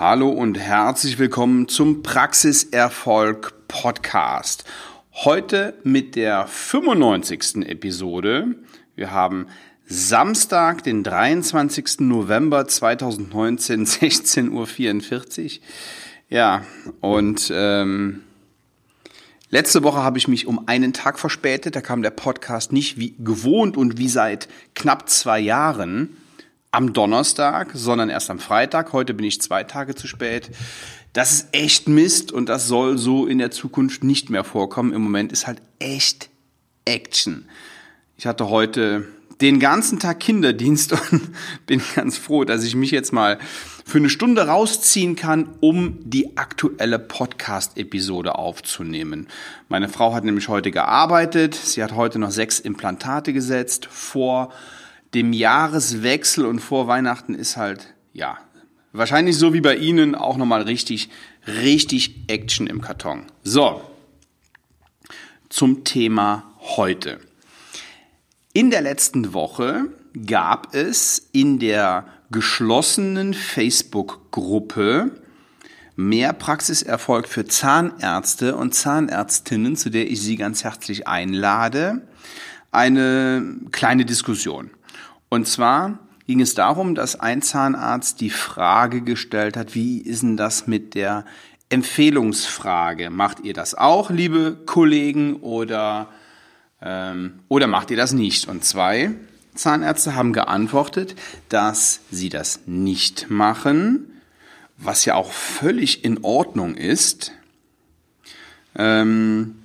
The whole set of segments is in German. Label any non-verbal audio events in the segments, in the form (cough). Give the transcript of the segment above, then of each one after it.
Hallo und herzlich willkommen zum Praxiserfolg Podcast. Heute mit der 95. Episode. Wir haben Samstag, den 23. November 2019, 16.44 (laughs) Uhr. Ja, und ähm, letzte Woche habe ich mich um einen Tag verspätet. Da kam der Podcast nicht wie gewohnt und wie seit knapp zwei Jahren am Donnerstag, sondern erst am Freitag. Heute bin ich zwei Tage zu spät. Das ist echt Mist und das soll so in der Zukunft nicht mehr vorkommen. Im Moment ist halt echt Action. Ich hatte heute den ganzen Tag Kinderdienst (laughs) und bin ganz froh, dass ich mich jetzt mal für eine Stunde rausziehen kann, um die aktuelle Podcast-Episode aufzunehmen. Meine Frau hat nämlich heute gearbeitet. Sie hat heute noch sechs Implantate gesetzt vor dem Jahreswechsel und vor Weihnachten ist halt, ja, wahrscheinlich so wie bei Ihnen auch nochmal richtig, richtig Action im Karton. So, zum Thema heute. In der letzten Woche gab es in der geschlossenen Facebook-Gruppe mehr Praxiserfolg für Zahnärzte und Zahnärztinnen, zu der ich Sie ganz herzlich einlade, eine kleine Diskussion. Und zwar ging es darum, dass ein Zahnarzt die Frage gestellt hat, wie ist denn das mit der Empfehlungsfrage? Macht ihr das auch, liebe Kollegen, oder, ähm, oder macht ihr das nicht? Und zwei Zahnärzte haben geantwortet, dass sie das nicht machen, was ja auch völlig in Ordnung ist. Ähm,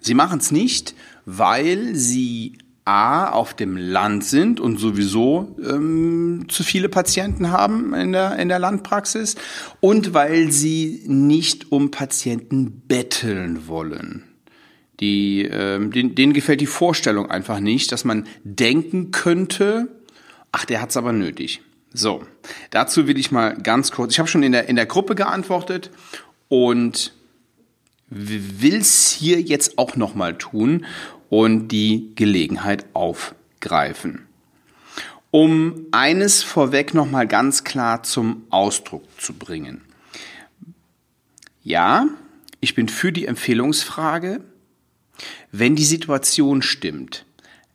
sie machen es nicht, weil sie A, auf dem Land sind und sowieso ähm, zu viele Patienten haben in der, in der Landpraxis und weil sie nicht um Patienten betteln wollen. Die, ähm, denen, denen gefällt die Vorstellung einfach nicht, dass man denken könnte, ach, der hat's aber nötig. So, dazu will ich mal ganz kurz, ich habe schon in der, in der Gruppe geantwortet und will's hier jetzt auch nochmal tun und die Gelegenheit aufgreifen. Um eines vorweg nochmal ganz klar zum Ausdruck zu bringen. Ja, ich bin für die Empfehlungsfrage, wenn die Situation stimmt.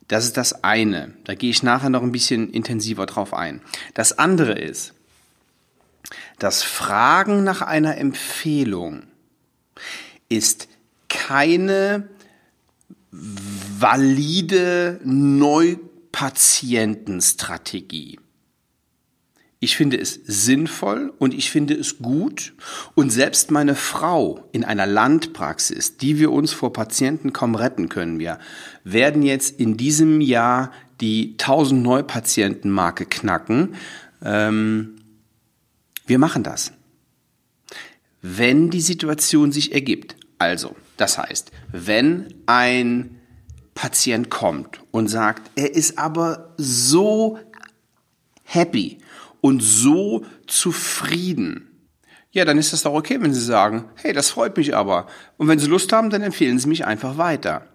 Das ist das eine. Da gehe ich nachher noch ein bisschen intensiver drauf ein. Das andere ist, das Fragen nach einer Empfehlung ist keine valide Neupatientenstrategie. Ich finde es sinnvoll und ich finde es gut. Und selbst meine Frau in einer Landpraxis, die wir uns vor Patienten kaum retten können, wir werden jetzt in diesem Jahr die 1000 Neupatientenmarke knacken. Ähm, wir machen das. Wenn die Situation sich ergibt. Also, das heißt, wenn ein Patient kommt und sagt, er ist aber so happy und so zufrieden, ja, dann ist das doch okay, wenn Sie sagen, hey, das freut mich aber. Und wenn Sie Lust haben, dann empfehlen Sie mich einfach weiter.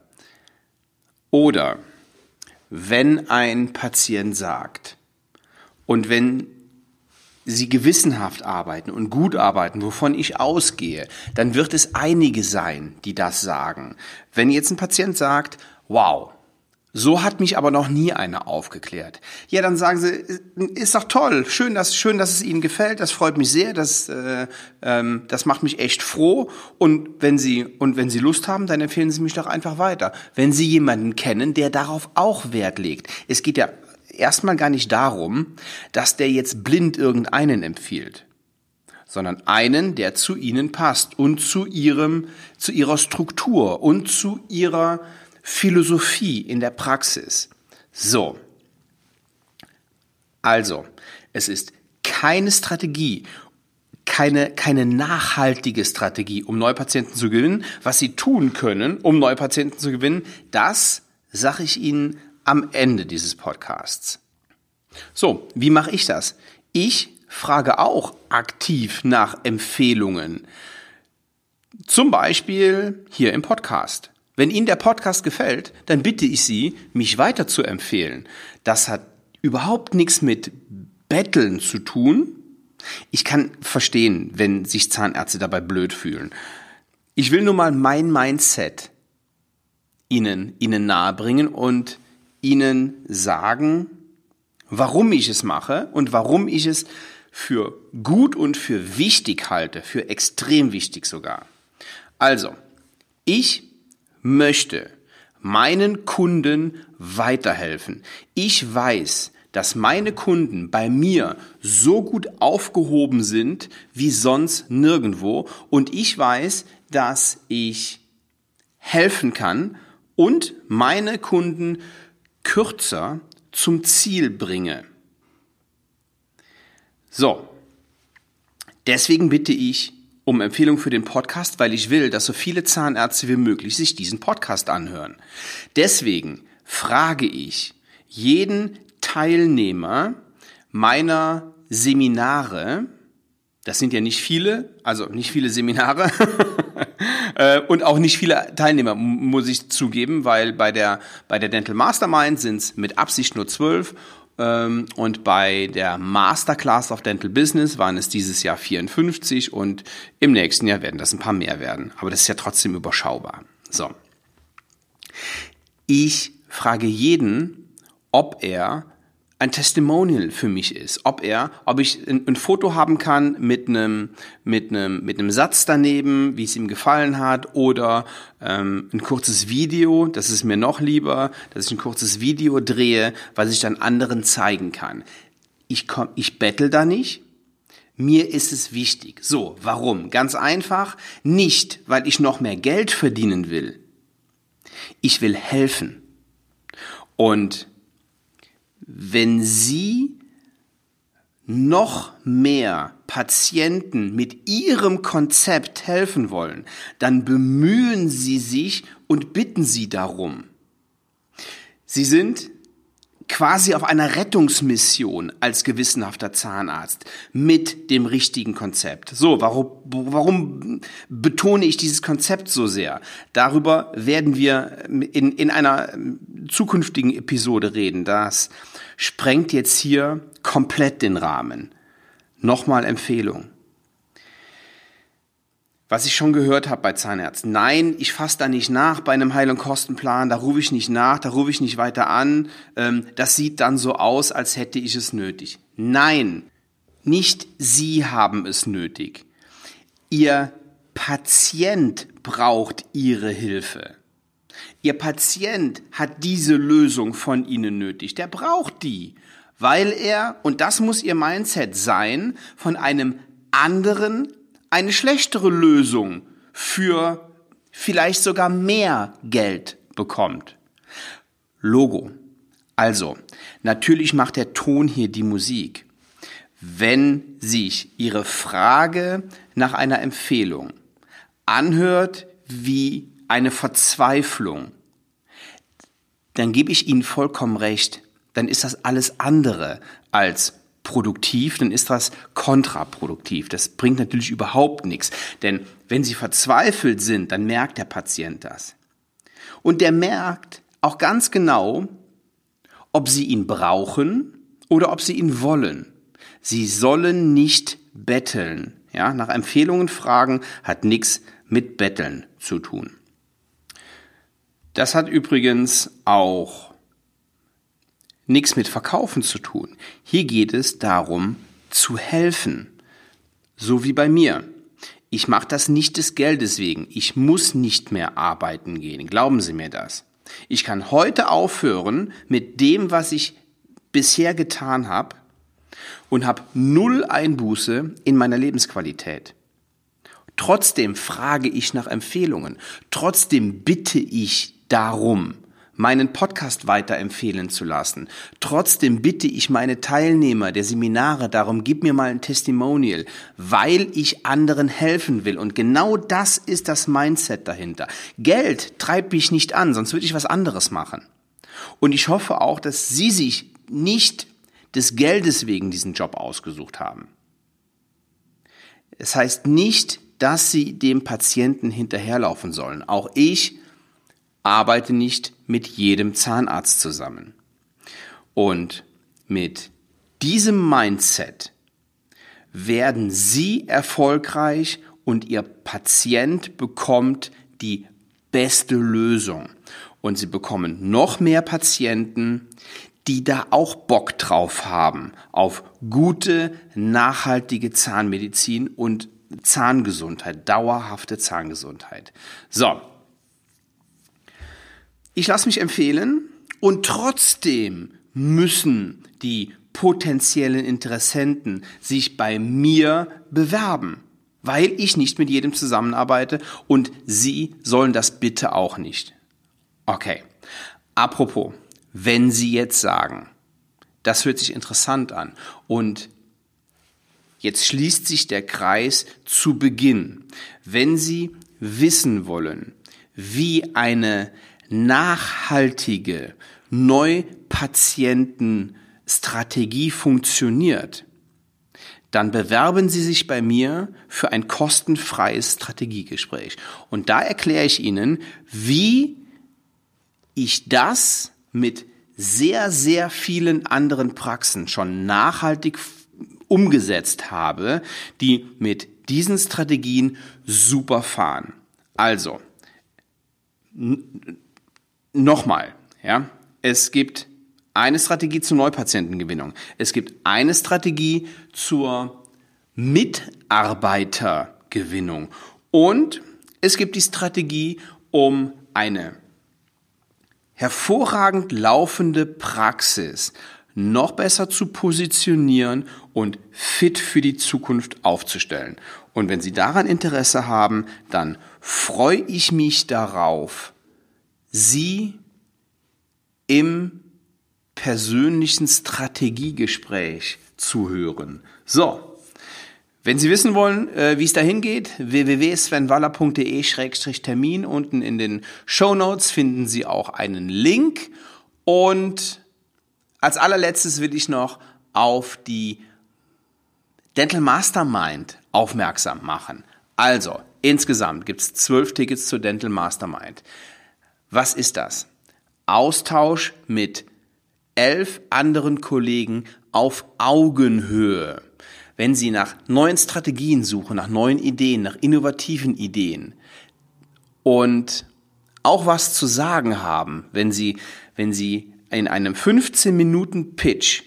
Oder wenn ein Patient sagt, und wenn sie gewissenhaft arbeiten und gut arbeiten, wovon ich ausgehe, dann wird es einige sein, die das sagen. Wenn jetzt ein Patient sagt, wow, so hat mich aber noch nie einer aufgeklärt. Ja, dann sagen sie, ist doch toll, schön, dass schön, dass es Ihnen gefällt, das freut mich sehr, das äh, ähm, das macht mich echt froh. Und wenn Sie und wenn Sie Lust haben, dann empfehlen Sie mich doch einfach weiter. Wenn Sie jemanden kennen, der darauf auch Wert legt. Es geht ja erstmal gar nicht darum, dass der jetzt blind irgendeinen empfiehlt, sondern einen, der zu ihnen passt und zu ihrem, zu ihrer Struktur und zu ihrer Philosophie in der Praxis. So. Also, es ist keine Strategie, keine, keine nachhaltige Strategie, um Neupatienten zu gewinnen. Was Sie tun können, um Neupatienten zu gewinnen, das sage ich Ihnen am Ende dieses Podcasts. So, wie mache ich das? Ich frage auch aktiv nach Empfehlungen. Zum Beispiel hier im Podcast. Wenn Ihnen der Podcast gefällt, dann bitte ich Sie, mich weiter zu empfehlen. Das hat überhaupt nichts mit Betteln zu tun, Ich kann verstehen, wenn sich Zahnärzte dabei blöd fühlen. Ich will nur mal mein Mindset Ihnen, Ihnen nahebringen und Ihnen sagen, warum ich es mache und warum ich es für gut und für wichtig halte, für extrem wichtig sogar. Also, ich möchte meinen Kunden weiterhelfen. Ich weiß, dass meine Kunden bei mir so gut aufgehoben sind wie sonst nirgendwo und ich weiß, dass ich helfen kann und meine Kunden kürzer zum Ziel bringe. So, deswegen bitte ich um Empfehlung für den Podcast, weil ich will, dass so viele Zahnärzte wie möglich sich diesen Podcast anhören. Deswegen frage ich jeden Teilnehmer meiner Seminare, das sind ja nicht viele, also nicht viele Seminare (laughs) äh, und auch nicht viele Teilnehmer, muss ich zugeben, weil bei der, bei der Dental Mastermind sind es mit Absicht nur zwölf ähm, und bei der Masterclass of Dental Business waren es dieses Jahr 54 und im nächsten Jahr werden das ein paar mehr werden. Aber das ist ja trotzdem überschaubar. So. Ich frage jeden, ob er ein Testimonial für mich ist, ob er, ob ich ein, ein, Foto haben kann mit einem mit einem mit einem Satz daneben, wie es ihm gefallen hat, oder ähm, ein kurzes Video. Das ist mir noch lieber, dass ich ein kurzes Video drehe, was ich dann anderen zeigen kann. Ich komm, ich bettel da nicht. Mir ist es wichtig. So, warum? Ganz einfach. Nicht, weil ich noch mehr Geld verdienen will. Ich will helfen. Und wenn Sie noch mehr Patienten mit Ihrem Konzept helfen wollen, dann bemühen Sie sich und bitten Sie darum. Sie sind quasi auf einer Rettungsmission als gewissenhafter Zahnarzt mit dem richtigen Konzept. So, warum, warum betone ich dieses Konzept so sehr? Darüber werden wir in, in einer zukünftigen Episode reden. Das sprengt jetzt hier komplett den Rahmen. Nochmal Empfehlung was ich schon gehört habe bei Zahnärzten. Nein, ich fasse da nicht nach bei einem Heil- und Kostenplan, da rufe ich nicht nach, da rufe ich nicht weiter an. Ähm, das sieht dann so aus, als hätte ich es nötig. Nein, nicht Sie haben es nötig. Ihr Patient braucht Ihre Hilfe. Ihr Patient hat diese Lösung von Ihnen nötig. Der braucht die, weil er, und das muss Ihr Mindset sein, von einem anderen eine schlechtere Lösung für vielleicht sogar mehr Geld bekommt. Logo. Also, natürlich macht der Ton hier die Musik. Wenn sich Ihre Frage nach einer Empfehlung anhört wie eine Verzweiflung, dann gebe ich Ihnen vollkommen recht. Dann ist das alles andere als produktiv, dann ist das kontraproduktiv. Das bringt natürlich überhaupt nichts. Denn wenn Sie verzweifelt sind, dann merkt der Patient das. Und der merkt auch ganz genau, ob Sie ihn brauchen oder ob Sie ihn wollen. Sie sollen nicht betteln. Ja, nach Empfehlungen fragen hat nichts mit Betteln zu tun. Das hat übrigens auch nichts mit Verkaufen zu tun. Hier geht es darum, zu helfen. So wie bei mir. Ich mache das nicht des Geldes wegen. Ich muss nicht mehr arbeiten gehen. Glauben Sie mir das. Ich kann heute aufhören mit dem, was ich bisher getan habe und habe null Einbuße in meiner Lebensqualität. Trotzdem frage ich nach Empfehlungen. Trotzdem bitte ich darum meinen Podcast weiterempfehlen zu lassen. Trotzdem bitte ich meine Teilnehmer der Seminare darum, gib mir mal ein Testimonial, weil ich anderen helfen will. Und genau das ist das Mindset dahinter. Geld treibt mich nicht an, sonst würde ich was anderes machen. Und ich hoffe auch, dass Sie sich nicht des Geldes wegen diesen Job ausgesucht haben. Es heißt nicht, dass Sie dem Patienten hinterherlaufen sollen. Auch ich arbeite nicht mit jedem Zahnarzt zusammen. Und mit diesem Mindset werden Sie erfolgreich und Ihr Patient bekommt die beste Lösung. Und Sie bekommen noch mehr Patienten, die da auch Bock drauf haben, auf gute, nachhaltige Zahnmedizin und Zahngesundheit, dauerhafte Zahngesundheit. So. Ich lasse mich empfehlen und trotzdem müssen die potenziellen Interessenten sich bei mir bewerben, weil ich nicht mit jedem zusammenarbeite und Sie sollen das bitte auch nicht. Okay. Apropos, wenn Sie jetzt sagen, das hört sich interessant an und jetzt schließt sich der Kreis zu Beginn. Wenn Sie wissen wollen, wie eine nachhaltige Neupatientenstrategie funktioniert, dann bewerben Sie sich bei mir für ein kostenfreies Strategiegespräch. Und da erkläre ich Ihnen, wie ich das mit sehr, sehr vielen anderen Praxen schon nachhaltig umgesetzt habe, die mit diesen Strategien super fahren. Also, nochmal, ja, es gibt eine Strategie zur Neupatientengewinnung. Es gibt eine Strategie zur Mitarbeitergewinnung. Und es gibt die Strategie, um eine hervorragend laufende Praxis noch besser zu positionieren und fit für die Zukunft aufzustellen. Und wenn Sie daran Interesse haben, dann freue ich mich darauf, Sie im persönlichen Strategiegespräch zu hören. So, wenn Sie wissen wollen, äh, wie es dahin geht, www.svenwaller.de-termin. Unten in den Show Notes finden Sie auch einen Link. Und als allerletztes will ich noch auf die Dental Mastermind aufmerksam machen. Also, insgesamt gibt es zwölf Tickets zur Dental Mastermind. Was ist das? Austausch mit elf anderen Kollegen auf Augenhöhe wenn Sie nach neuen Strategien suchen, nach neuen Ideen, nach innovativen Ideen und auch was zu sagen haben, wenn Sie, wenn Sie in einem 15 Minuten Pitch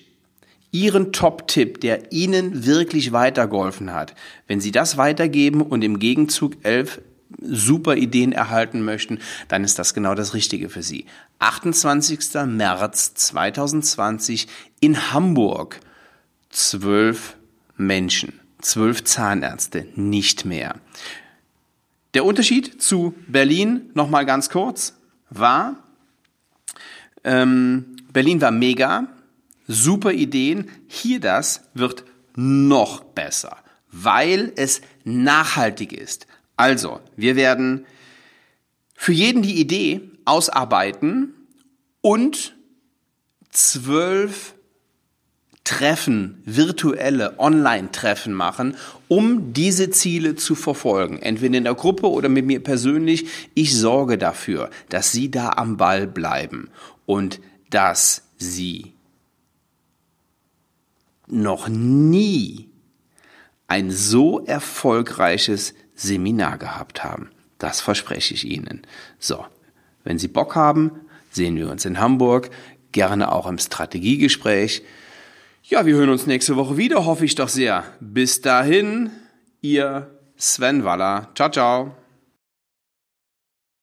Ihren Top-Tipp, der Ihnen wirklich weitergeholfen hat, wenn Sie das weitergeben und im Gegenzug elf super Ideen erhalten möchten, dann ist das genau das Richtige für Sie. 28. März 2020 in Hamburg. 12 Menschen, zwölf Zahnärzte, nicht mehr. Der Unterschied zu Berlin, nochmal ganz kurz, war, ähm, Berlin war mega, super Ideen, hier das wird noch besser, weil es nachhaltig ist. Also, wir werden für jeden die Idee ausarbeiten und zwölf Treffen, virtuelle Online-Treffen machen, um diese Ziele zu verfolgen. Entweder in der Gruppe oder mit mir persönlich. Ich sorge dafür, dass Sie da am Ball bleiben und dass Sie noch nie ein so erfolgreiches Seminar gehabt haben. Das verspreche ich Ihnen. So, wenn Sie Bock haben, sehen wir uns in Hamburg, gerne auch im Strategiegespräch. Ja, wir hören uns nächste Woche wieder, hoffe ich doch sehr. Bis dahin, ihr Sven Waller. Ciao, ciao.